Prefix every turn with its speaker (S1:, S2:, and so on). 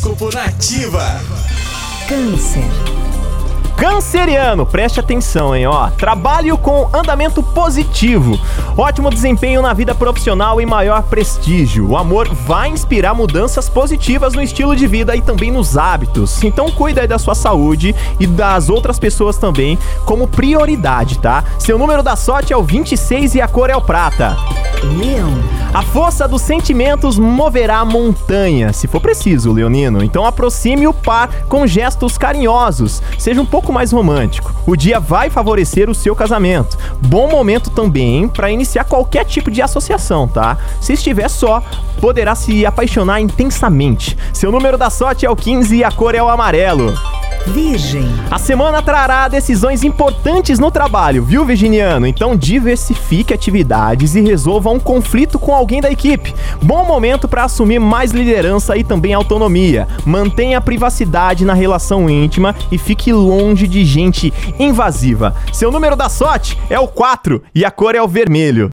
S1: Horóscopo Nativa.
S2: Câncer.
S3: Canceriano, preste atenção, hein, ó. Trabalho com andamento positivo. Ótimo desempenho na vida profissional e maior prestígio. O amor vai inspirar mudanças positivas no estilo de vida e também nos hábitos. Então cuida aí da sua saúde e das outras pessoas também como prioridade, tá? Seu número da sorte é o 26 e a cor é o prata.
S2: Leão.
S3: A força dos sentimentos moverá a montanha, se for preciso, Leonino. Então aproxime o par com gestos carinhosos. Seja um pouco mais romântico. O dia vai favorecer o seu casamento. Bom momento também para iniciar qualquer tipo de associação, tá? Se estiver só, poderá se apaixonar intensamente. Seu número da sorte é o 15 e a cor é o amarelo.
S2: Virgem.
S3: A semana trará decisões importantes no trabalho, viu, Virginiano? Então diversifique atividades e resolva um conflito com alguém da equipe. Bom momento para assumir mais liderança e também autonomia. Mantenha a privacidade na relação íntima e fique longe de gente invasiva. Seu número da sorte é o 4 e a cor é o vermelho.